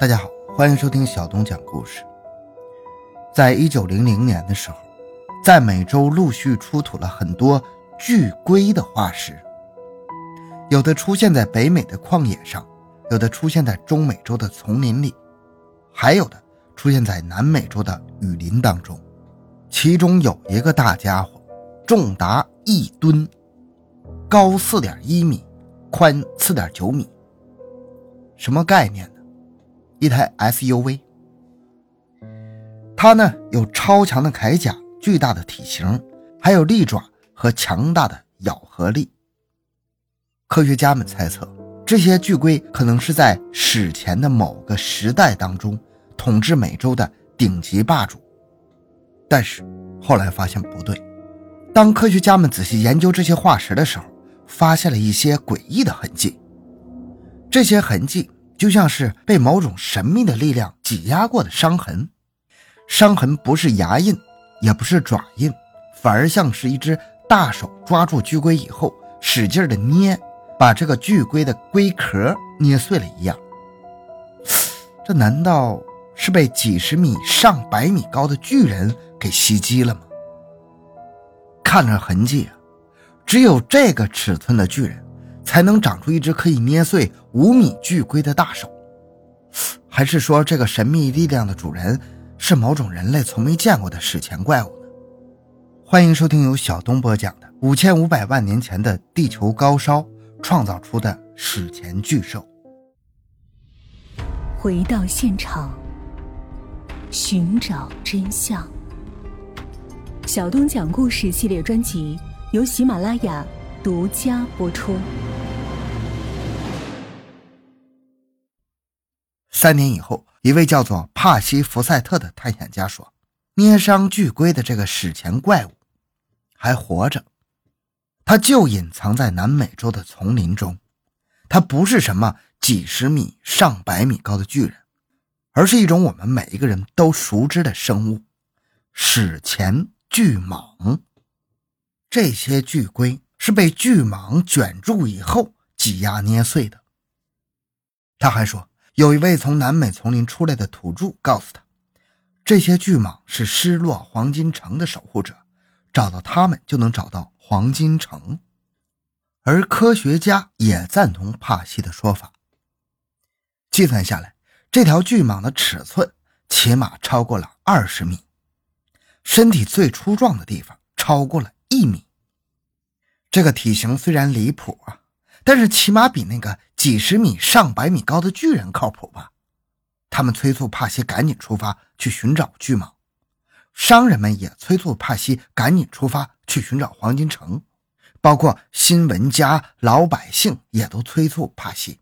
大家好，欢迎收听小东讲故事。在一九零零年的时候，在美洲陆续出土了很多巨龟的化石，有的出现在北美的旷野上，有的出现在中美洲的丛林里，还有的出现在南美洲的雨林当中。其中有一个大家伙，重达一吨，高四点一米，宽四点九米。什么概念呢？一台 SUV，它呢有超强的铠甲、巨大的体型，还有利爪和强大的咬合力。科学家们猜测，这些巨龟可能是在史前的某个时代当中统治美洲的顶级霸主。但是后来发现不对，当科学家们仔细研究这些化石的时候，发现了一些诡异的痕迹。这些痕迹。就像是被某种神秘的力量挤压过的伤痕，伤痕不是牙印，也不是爪印，反而像是一只大手抓住巨龟以后，使劲的捏，把这个巨龟的龟壳捏碎了一样。这难道是被几十米、上百米高的巨人给袭击了吗？看着痕迹啊，只有这个尺寸的巨人。才能长出一只可以捏碎五米巨龟的大手，还是说这个神秘力量的主人是某种人类从没见过的史前怪物呢？欢迎收听由小东播讲的五千五百万年前的地球高烧创造出的史前巨兽。回到现场，寻找真相。小东讲故事系列专辑由喜马拉雅独家播出。三年以后，一位叫做帕西福赛特的探险家说：“捏伤巨龟的这个史前怪物还活着，它就隐藏在南美洲的丛林中。它不是什么几十米、上百米高的巨人，而是一种我们每一个人都熟知的生物——史前巨蟒。这些巨龟是被巨蟒卷住以后挤压捏碎的。”他还说。有一位从南美丛林出来的土著告诉他，这些巨蟒是失落黄金城的守护者，找到他们就能找到黄金城。而科学家也赞同帕西的说法。计算下来，这条巨蟒的尺寸起码超过了二十米，身体最粗壮的地方超过了一米。这个体型虽然离谱啊。但是起码比那个几十米、上百米高的巨人靠谱吧？他们催促帕西赶紧出发去寻找巨蟒，商人们也催促帕西赶紧出发去寻找黄金城，包括新闻家、老百姓也都催促帕西：“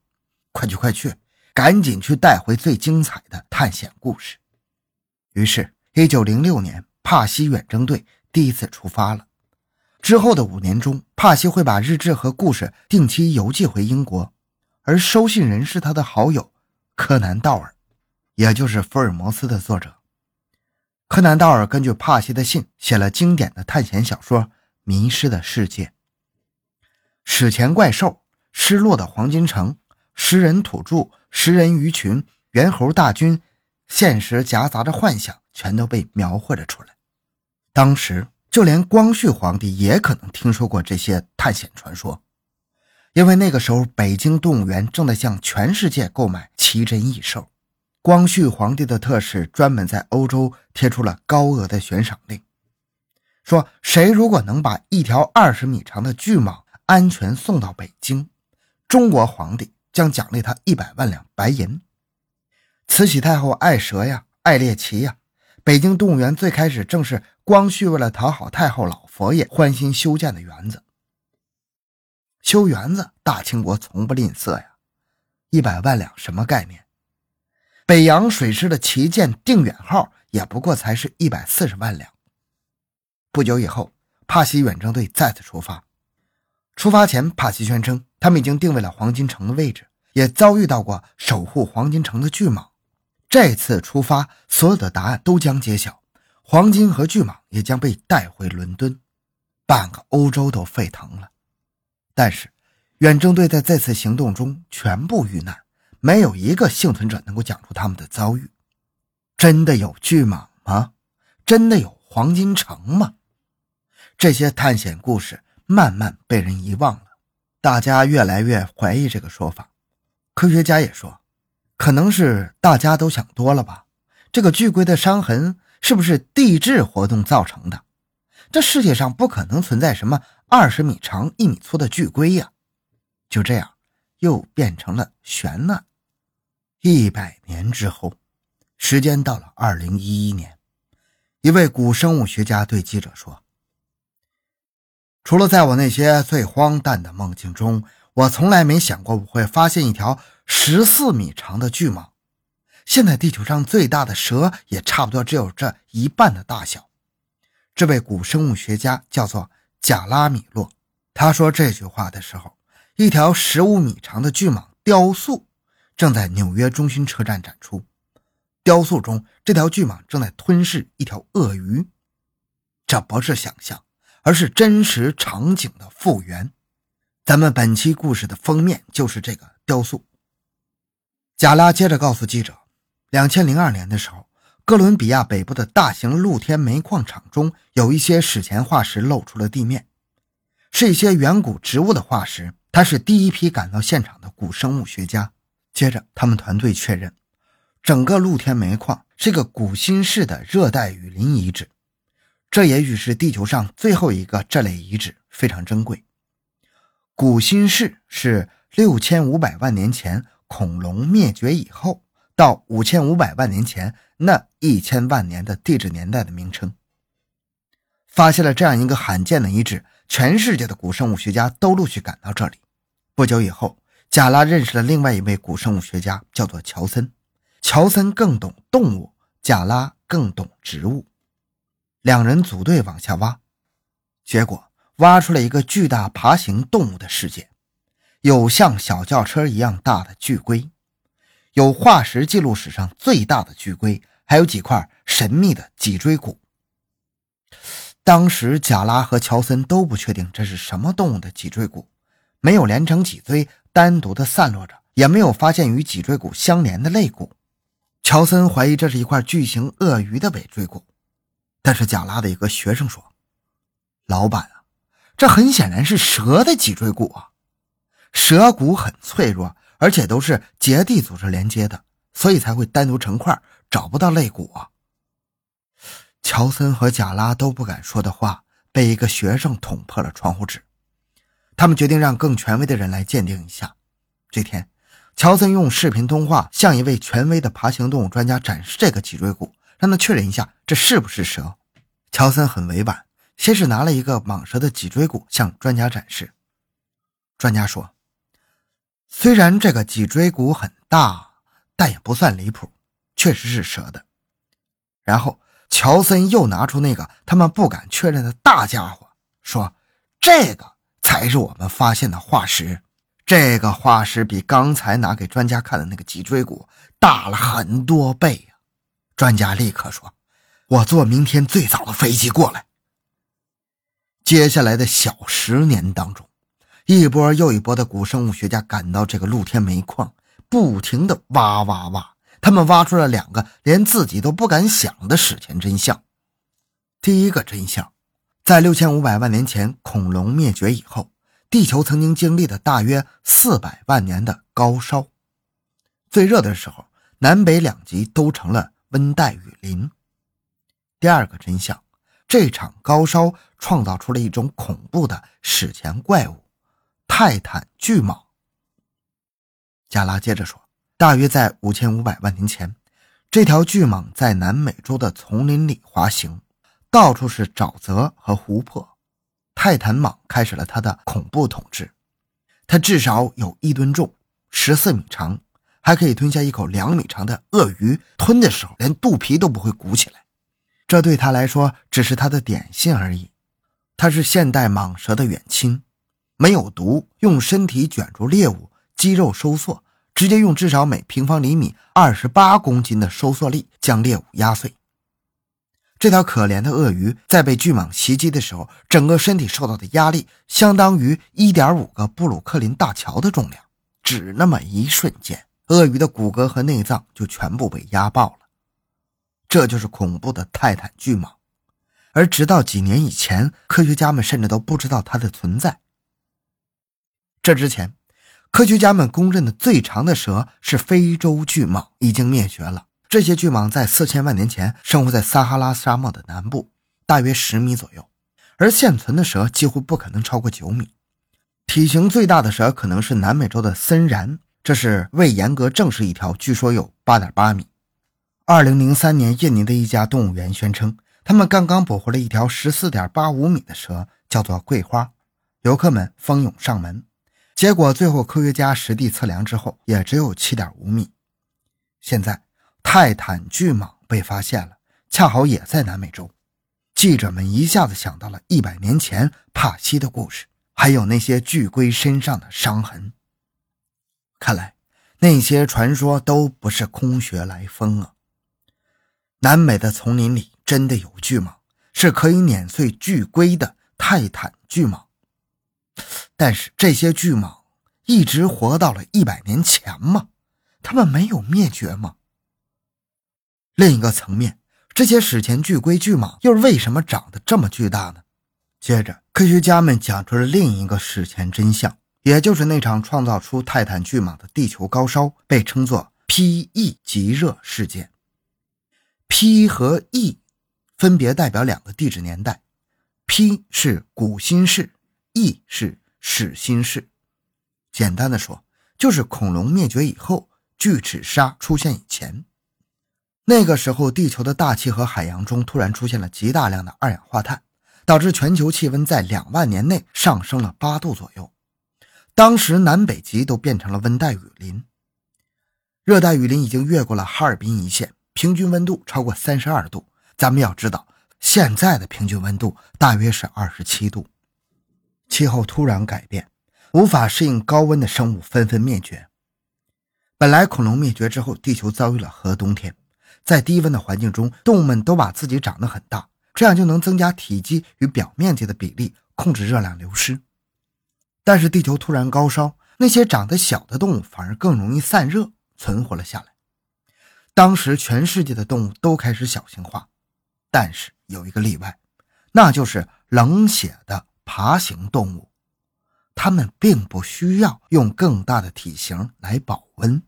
快去，快去，赶紧去带回最精彩的探险故事。”于是，一九零六年，帕西远征队第一次出发了。之后的五年中，帕西会把日志和故事定期邮寄回英国，而收信人是他的好友柯南道尔，也就是福尔摩斯的作者。柯南道尔根据帕西的信写了经典的探险小说《迷失的世界》。史前怪兽、失落的黄金城、食人土著、食人鱼群、猿猴大军，现实夹杂着幻想，全都被描绘了出来。当时。就连光绪皇帝也可能听说过这些探险传说，因为那个时候北京动物园正在向全世界购买奇珍异兽，光绪皇帝的特使专门在欧洲贴出了高额的悬赏令，说谁如果能把一条二十米长的巨蟒安全送到北京，中国皇帝将奖励他一百万两白银。慈禧太后爱蛇呀，爱猎奇呀。北京动物园最开始正是光绪为了讨好太后老佛爷欢心修建的园子。修园子，大清国从不吝啬呀，一百万两什么概念？北洋水师的旗舰定远号也不过才是一百四十万两。不久以后，帕西远征队再次出发。出发前，帕西宣称他们已经定位了黄金城的位置，也遭遇到过守护黄金城的巨蟒。这次出发，所有的答案都将揭晓，黄金和巨蟒也将被带回伦敦，半个欧洲都沸腾了。但是，远征队在这次行动中全部遇难，没有一个幸存者能够讲出他们的遭遇。真的有巨蟒吗？真的有黄金城吗？这些探险故事慢慢被人遗忘了，大家越来越怀疑这个说法。科学家也说，可能是大家都想多了吧。这个巨龟的伤痕是不是地质活动造成的？这世界上不可能存在什么二十米长、一米粗的巨龟呀！就这样，又变成了悬案。一百年之后，时间到了二零一一年，一位古生物学家对记者说。除了在我那些最荒诞的梦境中，我从来没想过我会发现一条十四米长的巨蟒。现在地球上最大的蛇也差不多只有这一半的大小。这位古生物学家叫做贾拉米洛。他说这句话的时候，一条十五米长的巨蟒雕塑正在纽约中心车站展出。雕塑中，这条巨蟒正在吞噬一条鳄鱼。这不是想象。而是真实场景的复原。咱们本期故事的封面就是这个雕塑。贾拉接着告诉记者，两千零二年的时候，哥伦比亚北部的大型露天煤矿场中有一些史前化石露出了地面，是一些远古植物的化石。他是第一批赶到现场的古生物学家。接着，他们团队确认，整个露天煤矿是个古新世的热带雨林遗址。这也许是地球上最后一个这类遗址，非常珍贵。古新世是六千五百万年前恐龙灭绝以后到五千五百万年前那一千万年的地质年代的名称。发现了这样一个罕见的遗址，全世界的古生物学家都陆续赶到这里。不久以后，贾拉认识了另外一位古生物学家，叫做乔森。乔森更懂动物，贾拉更懂植物。两人组队往下挖，结果挖出了一个巨大爬行动物的世界，有像小轿车一样大的巨龟，有化石记录史上最大的巨龟，还有几块神秘的脊椎骨。当时贾拉和乔森都不确定这是什么动物的脊椎骨，没有连成脊椎，单独的散落着，也没有发现与脊椎骨相连的肋骨。乔森怀疑这是一块巨型鳄鱼的尾椎骨。但是贾拉的一个学生说：“老板啊，这很显然是蛇的脊椎骨啊，蛇骨很脆弱，而且都是结缔组织连接的，所以才会单独成块，找不到肋骨啊。”乔森和贾拉都不敢说的话，被一个学生捅破了窗户纸。他们决定让更权威的人来鉴定一下。这天，乔森用视频通话向一位权威的爬行动物专家展示这个脊椎骨，让他确认一下这是不是蛇。乔森很委婉，先是拿了一个蟒蛇的脊椎骨向专家展示。专家说：“虽然这个脊椎骨很大，但也不算离谱，确实是蛇的。”然后乔森又拿出那个他们不敢确认的大家伙，说：“这个才是我们发现的化石。这个化石比刚才拿给专家看的那个脊椎骨大了很多倍呀！”专家立刻说。我坐明天最早的飞机过来。接下来的小十年当中，一波又一波的古生物学家赶到这个露天煤矿，不停的挖挖挖。他们挖出了两个连自己都不敢想的史前真相。第一个真相，在六千五百万年前恐龙灭绝以后，地球曾经经历了大约四百万年的高烧。最热的时候，南北两极都成了温带雨林。第二个真相，这场高烧创造出了一种恐怖的史前怪物——泰坦巨蟒。加拉接着说，大约在五千五百万年前，这条巨蟒在南美洲的丛林里滑行，到处是沼泽和湖泊。泰坦蟒开始了它的恐怖统治。它至少有一吨重，十四米长，还可以吞下一口两米长的鳄鱼，吞的时候连肚皮都不会鼓起来。这对他来说只是他的点心而已。它是现代蟒蛇的远亲，没有毒，用身体卷住猎物，肌肉收缩，直接用至少每平方厘米二十八公斤的收缩力将猎物压碎。这条可怜的鳄鱼在被巨蟒袭击的时候，整个身体受到的压力相当于一点五个布鲁克林大桥的重量，只那么一瞬间，鳄鱼的骨骼和内脏就全部被压爆了。这就是恐怖的泰坦巨蟒，而直到几年以前，科学家们甚至都不知道它的存在。这之前，科学家们公认的最长的蛇是非洲巨蟒，已经灭绝了。这些巨蟒在四千万年前生活在撒哈拉沙漠的南部，大约十米左右，而现存的蛇几乎不可能超过九米。体型最大的蛇可能是南美洲的森蚺，这是未严格证实一条，据说有八点八米。二零零三年，印尼的一家动物园宣称，他们刚刚捕获了一条十四点八五米的蛇，叫做桂花。游客们蜂拥上门，结果最后科学家实地测量之后，也只有七点五米。现在，泰坦巨蟒被发现了，恰好也在南美洲。记者们一下子想到了一百年前帕西的故事，还有那些巨龟身上的伤痕。看来，那些传说都不是空穴来风啊。南美的丛林里真的有巨蟒，是可以碾碎巨龟的泰坦巨蟒。但是这些巨蟒一直活到了一百年前吗？它们没有灭绝吗？另一个层面，这些史前巨龟巨蟒又是为什么长得这么巨大呢？接着，科学家们讲出了另一个史前真相，也就是那场创造出泰坦巨蟒的地球高烧，被称作 P.E. 极热事件。P 和 E 分别代表两个地质年代，P 是古新世，E 是始新世。简单的说，就是恐龙灭绝以后，巨齿鲨出现以前。那个时候，地球的大气和海洋中突然出现了极大量的二氧化碳，导致全球气温在两万年内上升了八度左右。当时南北极都变成了温带雨林，热带雨林已经越过了哈尔滨一线。平均温度超过三十二度，咱们要知道，现在的平均温度大约是二十七度。气候突然改变，无法适应高温的生物纷纷灭绝。本来恐龙灭绝之后，地球遭遇了核冬天，在低温的环境中，动物们都把自己长得很大，这样就能增加体积与表面积的比例，控制热量流失。但是地球突然高烧，那些长得小的动物反而更容易散热，存活了下来。当时全世界的动物都开始小型化，但是有一个例外，那就是冷血的爬行动物，它们并不需要用更大的体型来保温。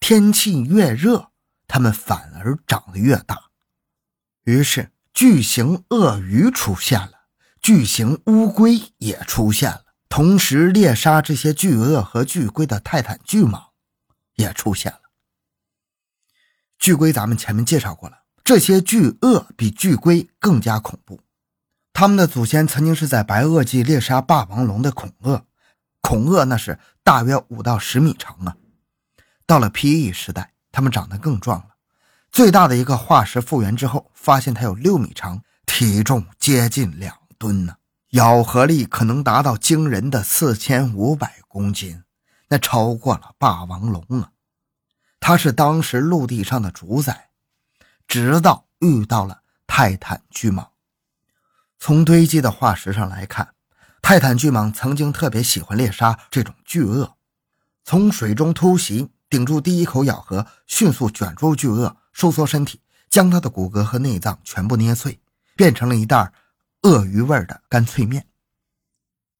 天气越热，它们反而长得越大。于是巨型鳄鱼出现了，巨型乌龟也出现了，同时猎杀这些巨鳄和巨龟的泰坦巨蟒也出现了。巨龟，咱们前面介绍过了。这些巨鳄比巨龟更加恐怖。他们的祖先曾经是在白垩纪猎杀霸王龙的恐鳄，恐鳄那是大约五到十米长啊。到了 P.E. 时代，它们长得更壮了。最大的一个化石复原之后，发现它有六米长，体重接近两吨呢，咬合力可能达到惊人的四千五百公斤，那超过了霸王龙啊。它是当时陆地上的主宰，直到遇到了泰坦巨蟒。从堆积的化石上来看，泰坦巨蟒曾经特别喜欢猎杀这种巨鳄，从水中突袭，顶住第一口咬合，迅速卷住巨鳄，收缩身体，将它的骨骼和内脏全部捏碎，变成了一袋鳄鱼味的干脆面。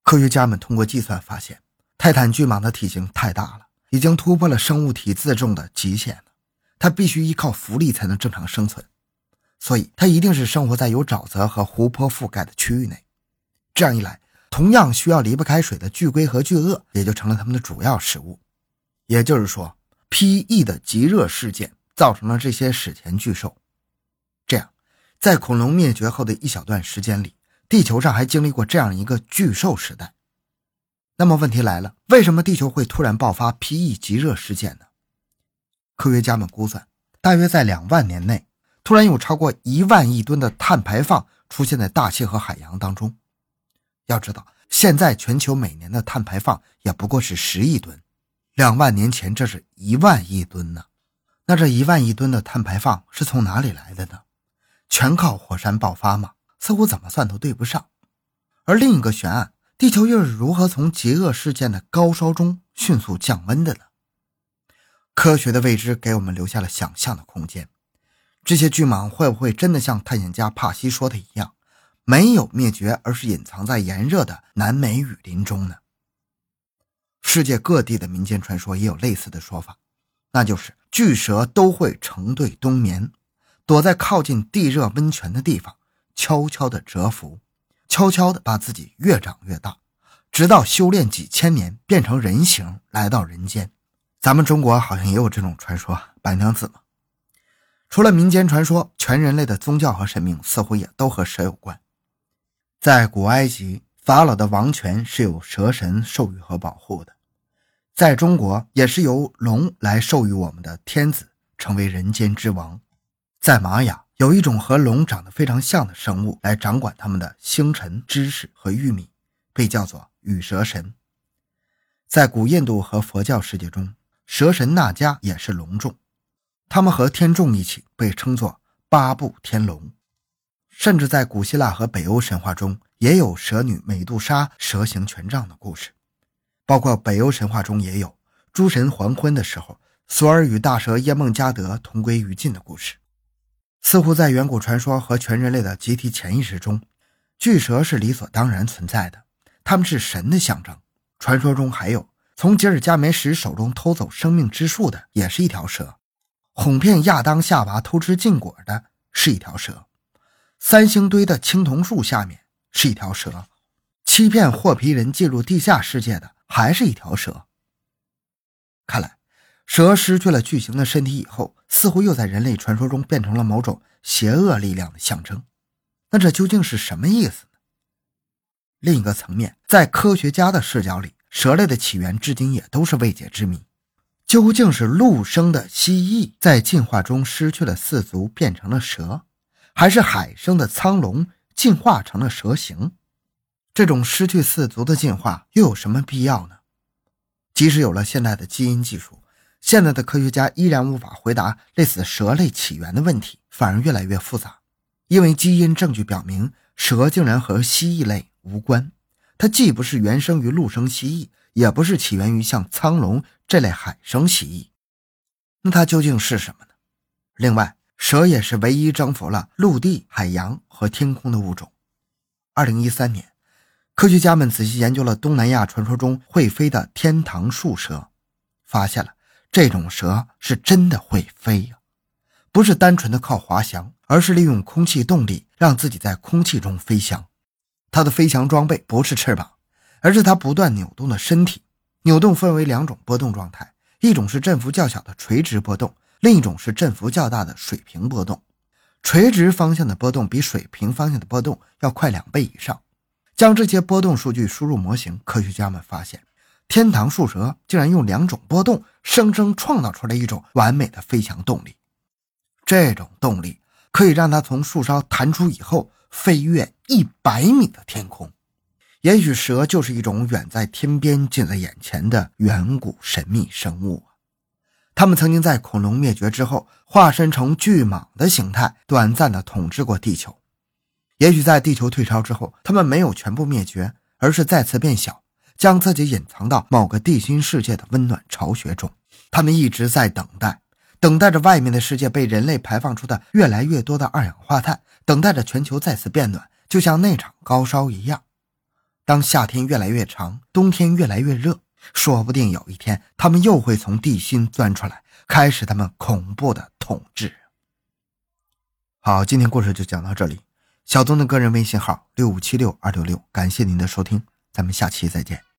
科学家们通过计算发现，泰坦巨蟒的体型太大了。已经突破了生物体自重的极限了，它必须依靠浮力才能正常生存，所以它一定是生活在有沼泽和湖泊覆盖的区域内。这样一来，同样需要离不开水的巨龟和巨鳄也就成了它们的主要食物。也就是说，P.E. 的极热事件造成了这些史前巨兽。这样，在恐龙灭绝后的一小段时间里，地球上还经历过这样一个巨兽时代。那么问题来了，为什么地球会突然爆发 P.E. 极热事件呢？科学家们估算，大约在两万年内，突然有超过一万亿吨的碳排放出现在大气和海洋当中。要知道，现在全球每年的碳排放也不过是十亿吨，两万年前这是一万亿吨呢。那这一万亿吨的碳排放是从哪里来的呢？全靠火山爆发吗？似乎怎么算都对不上。而另一个悬案。地球又是如何从极恶事件的高烧中迅速降温的呢？科学的未知给我们留下了想象的空间。这些巨蟒会不会真的像探险家帕西说的一样，没有灭绝，而是隐藏在炎热的南美雨林中呢？世界各地的民间传说也有类似的说法，那就是巨蛇都会成对冬眠，躲在靠近地热温泉的地方，悄悄地蛰伏，悄悄地把自己越长越大，直到修炼几千年变成人形来到人间。咱们中国好像也有这种传说，白娘子嘛。除了民间传说，全人类的宗教和神明似乎也都和蛇有关。在古埃及，法老的王权是由蛇神授予和保护的；在中国，也是由龙来授予我们的天子，成为人间之王；在玛雅，有一种和龙长得非常像的生物来掌管他们的星辰、知识和玉米，被叫做羽蛇神。在古印度和佛教世界中，蛇神那迦也是龙种。他们和天众一起被称作八部天龙，甚至在古希腊和北欧神话中也有蛇女美杜莎蛇形权杖的故事，包括北欧神话中也有诸神黄昏的时候，索尔与大蛇耶梦加德同归于尽的故事。似乎在远古传说和全人类的集体潜意识中，巨蛇是理所当然存在的，他们是神的象征。传说中还有从吉尔加美什手中偷走生命之树的，也是一条蛇。哄骗亚当夏娃偷吃禁果的是一条蛇，三星堆的青铜树下面是一条蛇，欺骗霍皮人进入地下世界的还是一条蛇。看来，蛇失去了巨型的身体以后，似乎又在人类传说中变成了某种邪恶力量的象征。那这究竟是什么意思呢？另一个层面，在科学家的视角里，蛇类的起源至今也都是未解之谜。究竟是陆生的蜥蜴在进化中失去了四足变成了蛇，还是海生的苍龙进化成了蛇形？这种失去四足的进化又有什么必要呢？即使有了现代的基因技术，现在的科学家依然无法回答类似蛇类起源的问题，反而越来越复杂。因为基因证据表明，蛇竟然和蜥蜴类无关，它既不是原生于陆生蜥蜴。也不是起源于像苍龙这类海生蜥蜴，那它究竟是什么呢？另外，蛇也是唯一征服了陆地、海洋和天空的物种。二零一三年，科学家们仔细研究了东南亚传说中会飞的天堂树蛇，发现了这种蛇是真的会飞呀，不是单纯的靠滑翔，而是利用空气动力让自己在空气中飞翔。它的飞翔装备不是翅膀。而是它不断扭动的身体，扭动分为两种波动状态，一种是振幅较小的垂直波动，另一种是振幅较大的水平波动。垂直方向的波动比水平方向的波动要快两倍以上。将这些波动数据输入模型，科学家们发现，天堂树蛇竟然用两种波动生生创造出来一种完美的飞翔动力。这种动力可以让它从树梢弹出以后，飞越一百米的天空。也许蛇就是一种远在天边、近在眼前的远古神秘生物啊！它们曾经在恐龙灭绝之后，化身成巨蟒的形态，短暂的统治过地球。也许在地球退潮之后，它们没有全部灭绝，而是再次变小，将自己隐藏到某个地心世界的温暖巢穴中。它们一直在等待，等待着外面的世界被人类排放出的越来越多的二氧化碳，等待着全球再次变暖，就像那场高烧一样。当夏天越来越长，冬天越来越热，说不定有一天他们又会从地心钻出来，开始他们恐怖的统治。好，今天故事就讲到这里。小东的个人微信号六五七六二六六，感谢您的收听，咱们下期再见。